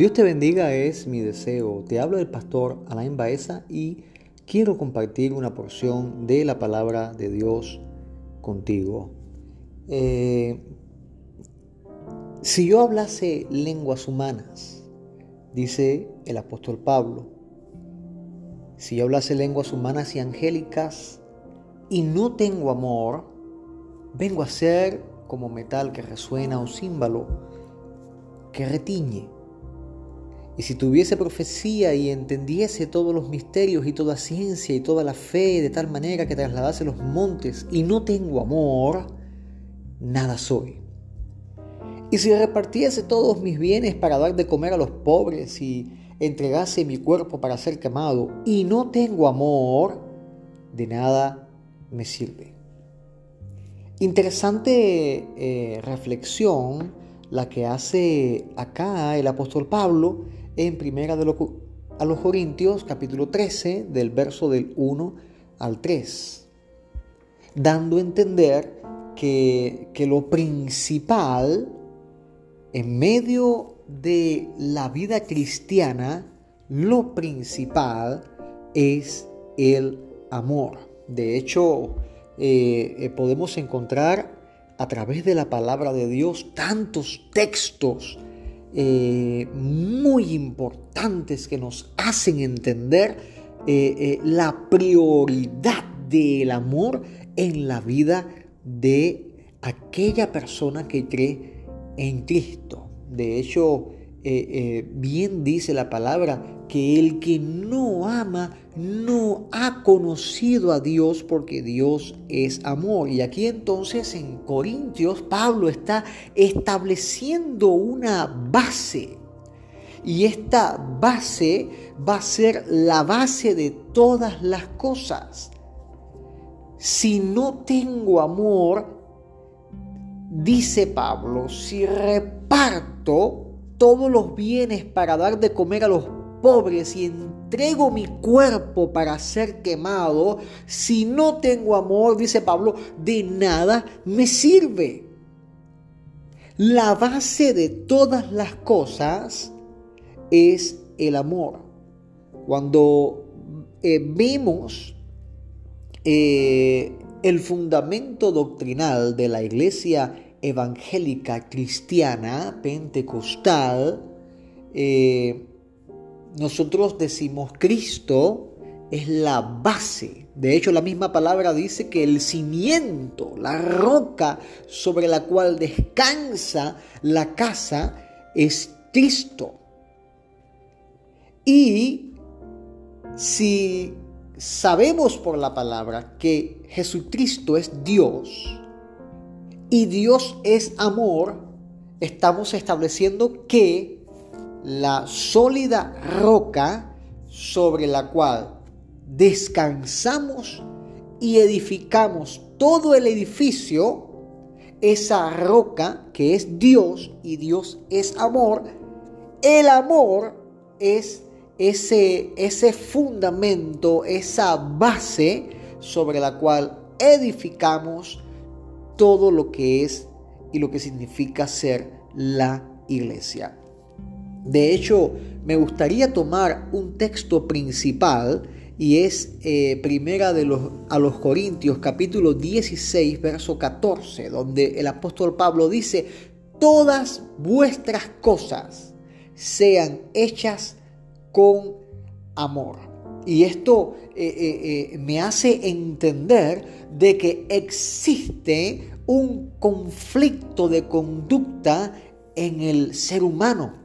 Dios te bendiga es mi deseo. Te hablo del pastor Alain Baeza y quiero compartir una porción de la palabra de Dios contigo. Eh, si yo hablase lenguas humanas, dice el apóstol Pablo, si yo hablase lenguas humanas y angélicas y no tengo amor, vengo a ser como metal que resuena o címbalo que retiñe. Y si tuviese profecía y entendiese todos los misterios y toda ciencia y toda la fe de tal manera que trasladase los montes y no tengo amor, nada soy. Y si repartiese todos mis bienes para dar de comer a los pobres y entregase mi cuerpo para ser quemado y no tengo amor, de nada me sirve. Interesante eh, reflexión la que hace acá el apóstol Pablo en Primera de a los Corintios capítulo 13 del verso del 1 al 3, dando a entender que, que lo principal en medio de la vida cristiana, lo principal es el amor. De hecho, eh, eh, podemos encontrar a través de la palabra de Dios tantos textos eh, muy importantes que nos hacen entender eh, eh, la prioridad del amor en la vida de aquella persona que cree en Cristo. De hecho, bien dice la palabra que el que no ama no ha conocido a Dios porque Dios es amor. Y aquí entonces en Corintios Pablo está estableciendo una base. Y esta base va a ser la base de todas las cosas. Si no tengo amor, dice Pablo, si reparto todos los bienes para dar de comer a los pobres y entrego mi cuerpo para ser quemado, si no tengo amor, dice Pablo, de nada me sirve. La base de todas las cosas es el amor. Cuando eh, vemos eh, el fundamento doctrinal de la iglesia evangélica cristiana pentecostal, eh, nosotros decimos Cristo es la base. De hecho, la misma palabra dice que el cimiento, la roca sobre la cual descansa la casa es Cristo. Y si sabemos por la palabra que Jesucristo es Dios y Dios es amor, estamos estableciendo que la sólida roca sobre la cual descansamos y edificamos todo el edificio, esa roca que es Dios y Dios es amor, el amor es ese, ese fundamento, esa base sobre la cual edificamos todo lo que es y lo que significa ser la iglesia. De hecho, me gustaría tomar un texto principal y es eh, primera de los, a los Corintios capítulo 16 verso 14, donde el apóstol Pablo dice, todas vuestras cosas sean hechas con amor. Y esto eh, eh, me hace entender de que existe un conflicto de conducta en el ser humano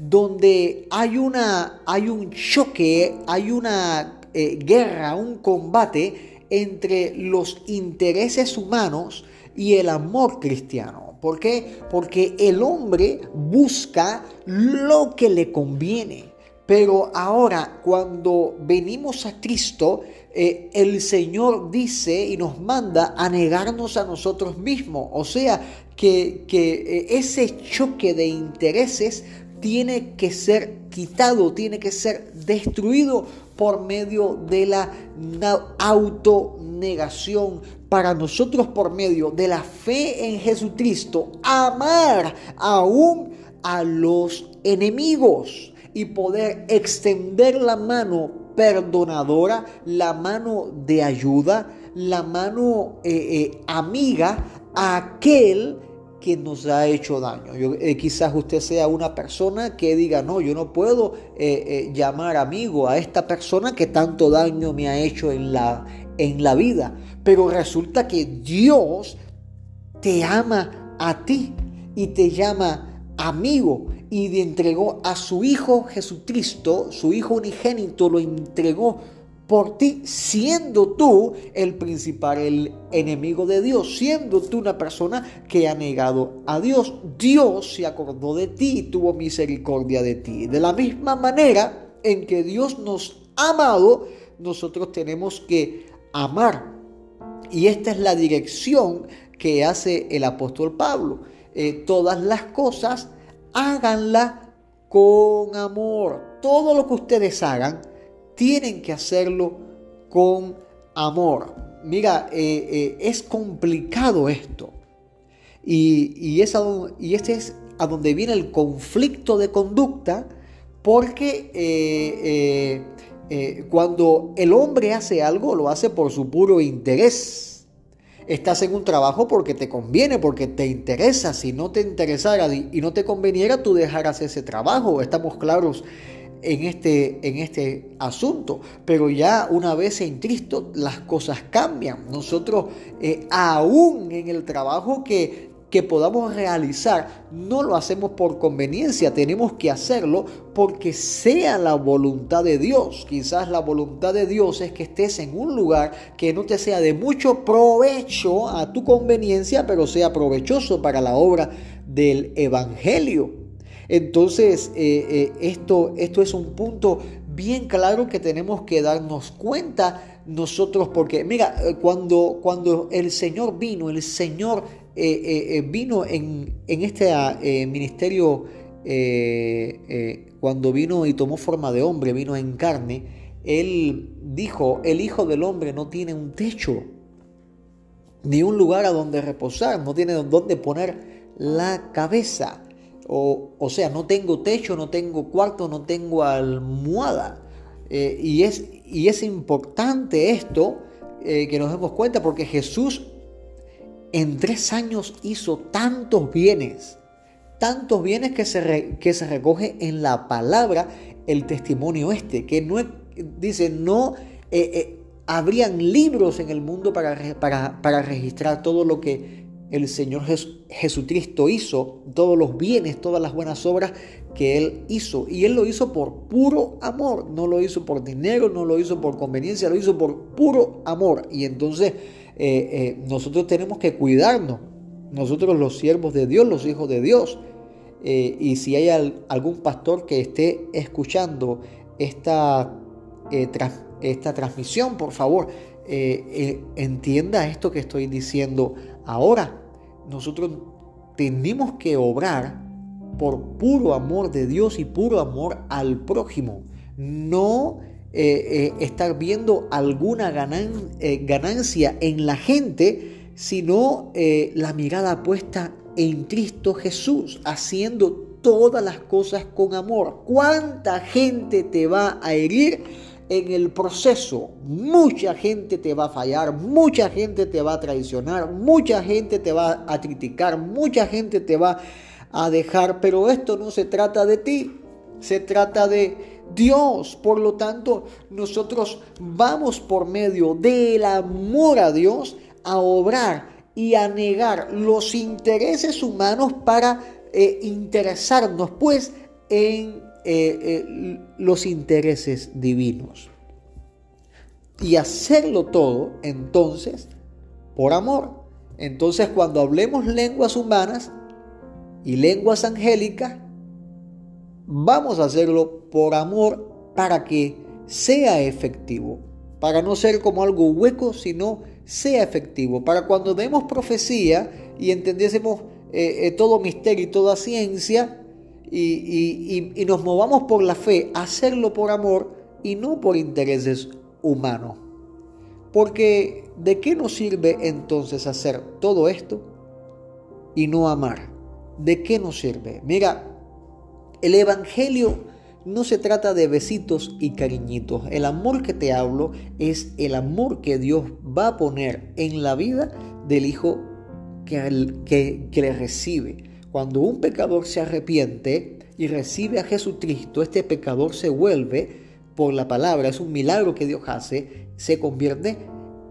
donde hay, una, hay un choque, hay una eh, guerra, un combate entre los intereses humanos y el amor cristiano. ¿Por qué? Porque el hombre busca lo que le conviene. Pero ahora, cuando venimos a Cristo, eh, el Señor dice y nos manda a negarnos a nosotros mismos. O sea, que, que eh, ese choque de intereses tiene que ser quitado, tiene que ser destruido por medio de la autonegación. Para nosotros por medio de la fe en Jesucristo, amar aún a los enemigos y poder extender la mano perdonadora, la mano de ayuda, la mano eh, eh, amiga a aquel que nos ha hecho daño. Eh, quizás usted sea una persona que diga, no, yo no puedo llamar amigo a esta persona que tanto daño me ha hecho en la, en la vida. Pero resulta que Dios te ama a ti y te llama amigo y le entregó a su Hijo Jesucristo, su Hijo unigénito, lo entregó por ti, siendo tú el principal, el enemigo de Dios, siendo tú una persona que ha negado a Dios. Dios se acordó de ti y tuvo misericordia de ti. De la misma manera en que Dios nos ha amado, nosotros tenemos que amar. Y esta es la dirección que hace el apóstol Pablo. Eh, todas las cosas háganla con amor. Todo lo que ustedes hagan, tienen que hacerlo con amor. Mira, eh, eh, es complicado esto. Y, y, es y este es a donde viene el conflicto de conducta, porque cuando el hombre hace algo, lo hace por su puro interés estás en un trabajo porque te conviene, porque te interesa. Si no te interesara y no te conveniera, tú dejarás ese trabajo. Estamos claros en este, en este asunto. Pero ya una vez en Cristo las cosas cambian. Nosotros eh, aún en el trabajo que que podamos realizar, no lo hacemos por conveniencia, tenemos que hacerlo porque sea la voluntad de Dios. Quizás la voluntad de Dios es que estés en un lugar que no te sea de mucho provecho a tu conveniencia, pero sea provechoso para la obra del Evangelio. Entonces, eh, eh, esto, esto es un punto bien claro que tenemos que darnos cuenta nosotros, porque mira, eh, cuando, cuando el Señor vino, el Señor vino en, este ah, ministerio, cuando vino y tomó forma de hombre, vino en carne, él dijo, el Hijo del Hombre no tiene un techo, ni un lugar a donde reposar, no tiene donde poner la cabeza. O, o sea, no tengo techo, no tengo cuarto, no tengo almohada. y, es, y es importante esto, que nos demos cuenta, porque Jesús en tres años hizo tantos bienes, tantos bienes que se, que se recoge en la palabra el testimonio este, que no dice, no eh, eh, habrían libros en el mundo para, para, para, registrar todo lo que el Señor Jesucristo hizo, todos los bienes, todas las buenas obras que Él hizo. Y Él lo hizo por puro amor, no lo hizo por dinero, no lo hizo por conveniencia, lo hizo por puro amor. Y entonces eh, eh, nosotros tenemos que cuidarnos, nosotros los siervos de Dios, los hijos de Dios. Eh, y si hay algún pastor que esté escuchando esta, esta transmisión, por favor, entienda esto que estoy diciendo ahora. Nosotros tenemos que obrar por puro amor de Dios y puro amor al prójimo. No eh, eh, estar viendo alguna eh, ganancia en la gente, sino la mirada puesta en Cristo Jesús, haciendo todas las cosas con amor. ¿Cuánta gente te va a herir? En el proceso mucha gente te va a fallar, mucha gente te va a traicionar, mucha gente te va a criticar, mucha gente te va a dejar, pero esto no se trata de ti, se trata de Dios. Por lo tanto, nosotros vamos por medio del amor a Dios a obrar y a negar los intereses humanos para eh, interesarnos pues en eh, eh, los intereses divinos. Y hacerlo todo entonces por amor. Entonces cuando hablemos lenguas humanas y lenguas angélicas, vamos a hacerlo por amor para que sea efectivo, para no ser como algo hueco, sino sea efectivo, para cuando demos profecía y entendiésemos eh, todo misterio y toda ciencia y, y nos movamos por la fe, hacerlo por amor y no por intereses humanos. Porque ¿de qué nos sirve entonces hacer todo esto y no amar? ¿De qué nos sirve? Mira, El Evangelio no se trata de besitos y cariñitos. El amor que te hablo es el amor que Dios va a poner en la vida del Hijo que, que, que le recibe. Cuando un pecador se arrepiente y recibe a Jesucristo, este pecador se vuelve por la palabra, es un milagro que Dios hace, se convierte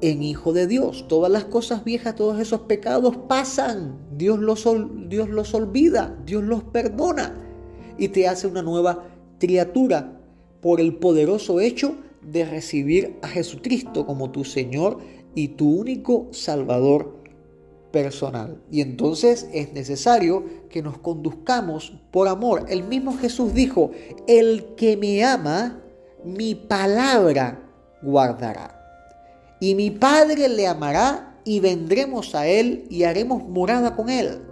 en hijo de Dios. Todas las cosas viejas, todos esos pecados pasan. Dios los, olvida, Dios los perdona y te hace una nueva criatura por el poderoso hecho de recibir a Jesucristo como tu Señor y tu único Salvador personal. Y entonces es necesario que nos conduzcamos por amor. El mismo Jesús dijo, el que me ama, mi palabra guardará. Y mi Padre le amará y vendremos a él y haremos morada con él.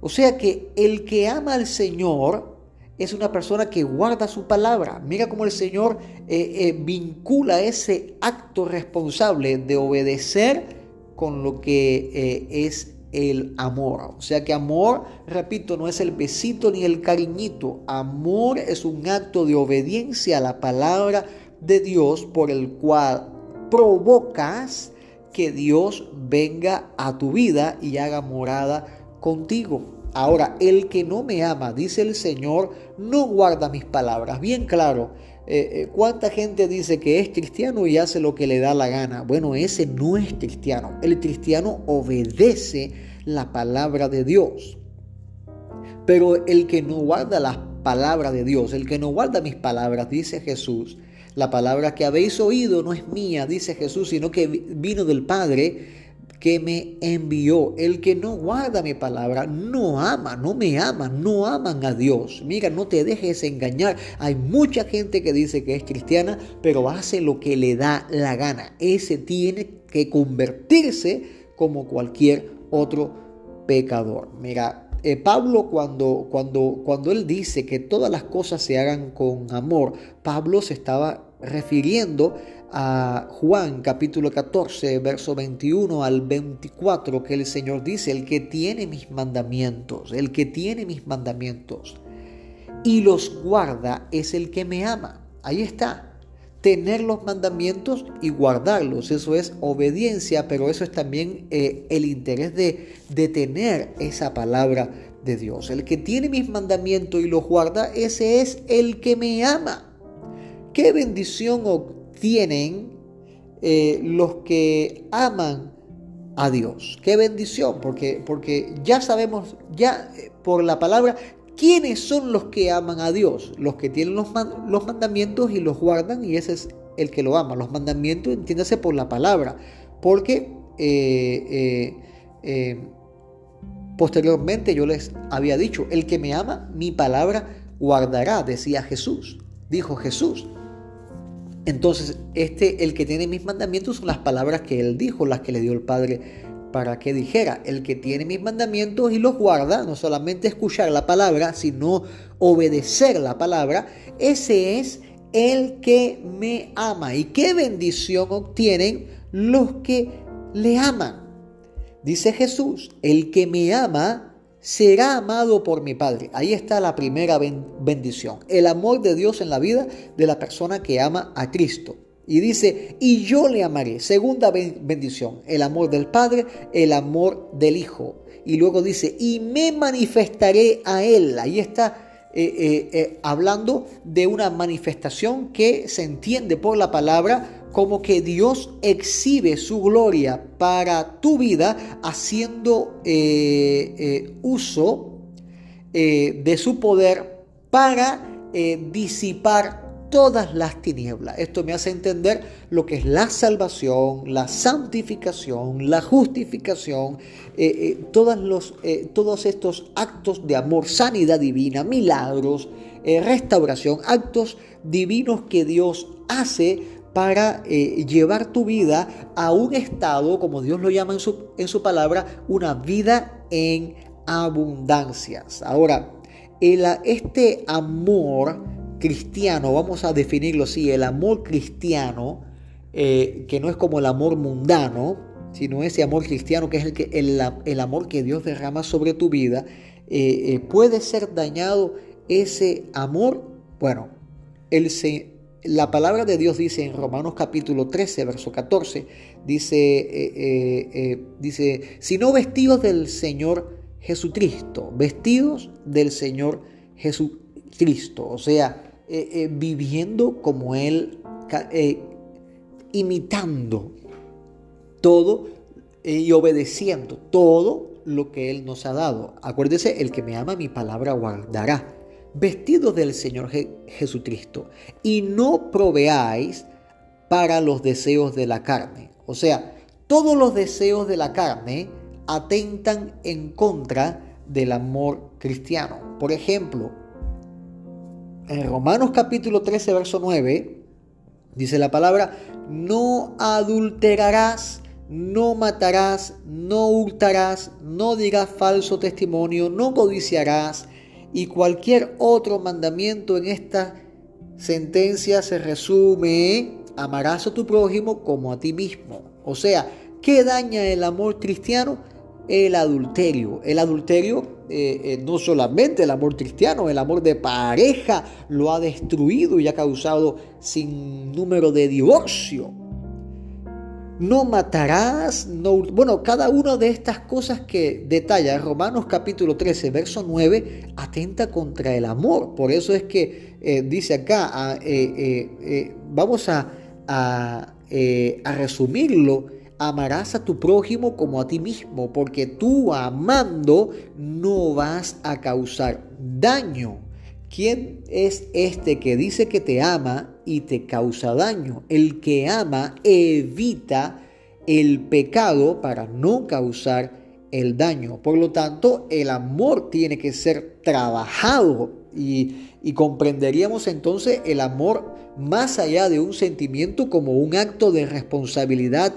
O sea que el que ama al Señor es una persona que guarda su palabra. Mira cómo el Señor eh, eh, vincula ese acto responsable de obedecer con lo que eh, es el amor. O sea que amor, repito, no es el besito ni el cariñito. Amor es un acto de obediencia a la palabra de Dios por el cual provocas que Dios venga a tu vida y haga morada contigo. Ahora, el que no me ama, dice el Señor, no guarda mis palabras. Bien claro, eh, eh, ¿Cuánta gente dice que es cristiano y hace lo que le da la gana? Bueno, ese no es cristiano. El cristiano obedece la palabra de Dios. Pero el que no guarda la palabra de Dios, el que no guarda mis palabras, dice Jesús, la palabra que habéis oído no es mía, dice Jesús, sino que vino del Padre que me envió. El que no guarda mi palabra no ama, no me ama, no aman a Dios. Mira, no te dejes engañar. Hay mucha gente que dice que es cristiana, pero hace lo que le da la gana. Ese tiene que convertirse como cualquier otro pecador. Mira, eh, Pablo cuando, cuando, cuando él dice que todas las cosas se hagan con amor, Pablo se estaba refiriendo Juan capítulo 14, verso 21 al 24, que el Señor dice, el que tiene mis mandamientos, el que tiene mis mandamientos y los guarda es el que me ama. Ahí está. Tener los mandamientos y guardarlos, eso es obediencia, pero eso es también eh, el interés de, de tener esa palabra de Dios. El que tiene mis mandamientos y los guarda, ese es el que me ama. Qué bendición obtienen eh, los que aman a Dios. Qué bendición, porque, porque ya sabemos, ya eh, por la palabra, quiénes son los que aman a Dios. Los que tienen los, los mandamientos y los guardan, y ese es el que lo ama. Los mandamientos, entiéndase por la palabra, porque eh, posteriormente yo les había dicho, el que me ama, mi palabra guardará, decía Jesús, dijo Jesús. Entonces, este, el que tiene mis mandamientos son las palabras que él dijo, las que le dio el Padre para que dijera. El que tiene mis mandamientos y los guarda, no solamente escuchar la palabra, sino obedecer la palabra, ese es el que me ama. ¿Y qué bendición obtienen los que le aman? Dice Jesús, el que me ama, será amado por mi Padre. Ahí está la primera bendición, el amor de Dios en la vida de la persona que ama a Cristo. Y dice, y yo le amaré. Segunda bendición, el amor del Padre, el amor del Hijo. Y luego dice, y me manifestaré a Él. Ahí está eh, eh, eh, hablando de una manifestación que se entiende por la palabra como que Dios exhibe su gloria para tu vida haciendo eh, eh, uso eh, de su poder para disipar todas las tinieblas. Esto me hace entender lo que es la salvación, la santificación, la justificación, todos, los, todos estos actos de amor, sanidad divina, milagros, restauración, actos divinos que Dios hace para eh, llevar tu vida a un estado, como Dios lo llama en su, en su palabra, una vida en abundancias. Ahora, este amor cristiano, vamos a definirlo así, el amor cristiano, eh, que no es como el amor mundano, sino ese amor cristiano que es el, que, el amor que Dios derrama sobre tu vida, eh, puede ser dañado ese amor? Bueno, el, la palabra de Dios dice en Romanos capítulo 13, verso 14, dice, eh, eh, eh, dice, sino vestidos del Señor Jesucristo, vestidos del Señor Jesucristo, o sea, viviendo como Él, imitando todo y obedeciendo todo lo que Él nos ha dado. Acuérdese, el que me ama mi palabra guardará vestidos del Señor Jesucristo, y no proveáis para los deseos de la carne. O sea, todos los deseos de la carne atentan en contra del amor cristiano. Por ejemplo, en Romanos capítulo 13, verso 9, dice la palabra, no adulterarás, no matarás, no hurtarás, no dirás falso testimonio, no codiciarás, y cualquier otro mandamiento en esta sentencia se resume, amarás a tu prójimo como a ti mismo. O sea, ¿qué daña el amor cristiano? El adulterio. El adulterio, eh, eh, no solamente el amor cristiano, el amor de pareja lo ha destruido y ha causado sin número de divorcio no matarás, no... Bueno, cada una de estas cosas que detalla Romanos capítulo 13, verso 9, atenta contra el amor. Por eso es que eh, dice acá, eh, eh, vamos a, a resumirlo, amarás a tu prójimo como a ti mismo, porque tú amando no vas a causar daño. ¿Quién es este que dice que te ama y te causa daño? El que ama evita el pecado para no causar el daño. Por lo tanto, el amor tiene que ser trabajado y, y, comprenderíamos entonces el amor más allá de un sentimiento como un acto de responsabilidad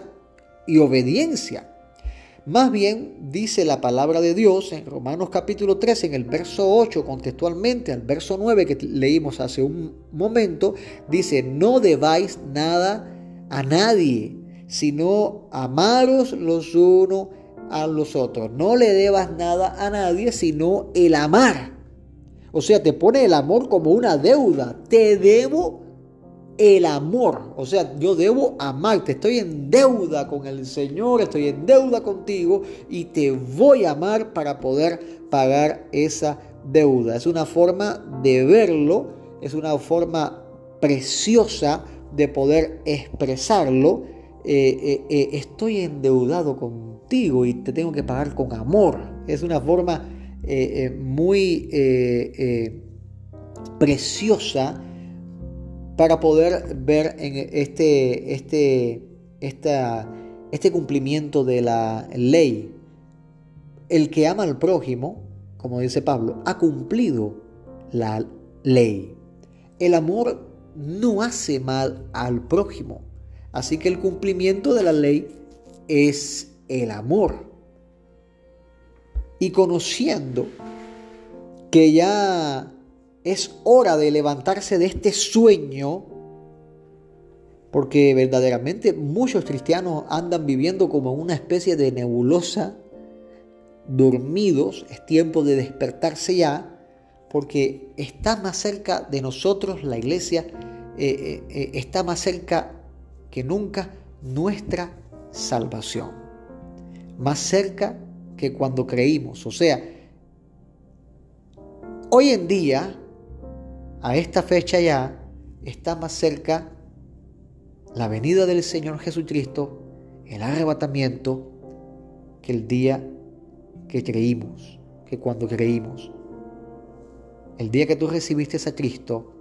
y obediencia. Más bien dice la palabra de Dios en Romanos capítulo 13, en el verso 8, contextualmente al verso 9 que leímos hace un momento, dice, no debáis nada a nadie, sino amaros los unos a los otros. No le debas nada a nadie, sino el amar. O sea, te pone el amor como una deuda. Te debo el amor. O sea, yo debo amarte. Estoy en deuda con el Señor, estoy en deuda contigo y te voy a amar para poder pagar esa deuda. Es una forma de verlo, es una forma preciosa de poder expresarlo. Eh, eh, eh, estoy endeudado contigo y te tengo que pagar con amor. Es una forma muy preciosa para poder ver en este, este, este cumplimiento de la ley. El que ama al prójimo, como dice Pablo, ha cumplido la ley. El amor no hace mal al prójimo. Así que el cumplimiento de la ley es el amor. Y conociendo que ya es hora de levantarse de este sueño, porque verdaderamente muchos cristianos andan viviendo como una especie de nebulosa, dormidos, es tiempo de despertarse ya, porque está más cerca de nosotros la iglesia, eh, eh, eh, está más cerca que nunca nuestra salvación, más cerca que cuando creímos, o sea, hoy en día a esta fecha ya está más cerca la venida del Señor Jesucristo, el arrebatamiento, que el día que creímos, que cuando creímos. El día que tú recibiste a Cristo,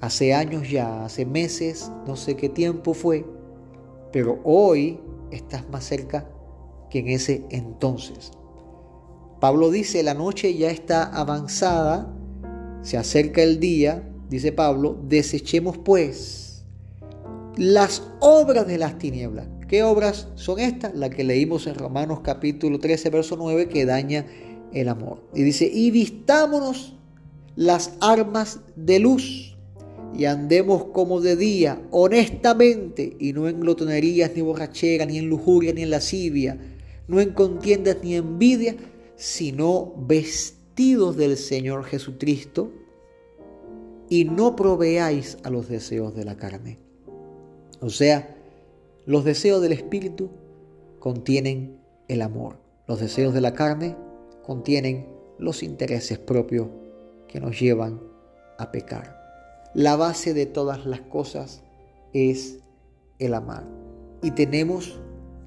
hace años ya, hace meses, no sé qué tiempo fue, pero hoy estás más cerca que en ese entonces. Pablo dice, la noche ya está avanzada se acerca el día, dice Pablo, desechemos pues las obras de las tinieblas. ¿Qué obras son estas? Las que leímos en Romanos capítulo 13, verso 9, que daña el amor. Y dice, y vistámonos las armas de luz y andemos como de día, honestamente, y no en glotonerías, ni borrachera, ni en lujuria, ni en lascivia, no en contiendas, ni envidia, sino vestidos del Señor Jesucristo y no proveáis a los deseos de la carne. O sea, los deseos del Espíritu contienen el amor. Los deseos de la carne contienen los intereses propios que nos llevan a pecar. La base de todas las cosas es el amar. Y tenemos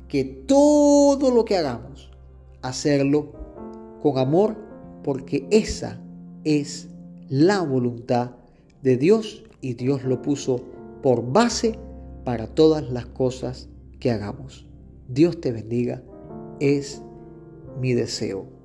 que todo lo que hagamos, hacerlo con amor, porque esa es la voluntad de Dios y Dios lo puso por base para todas las cosas que hagamos. Dios te bendiga, es mi deseo.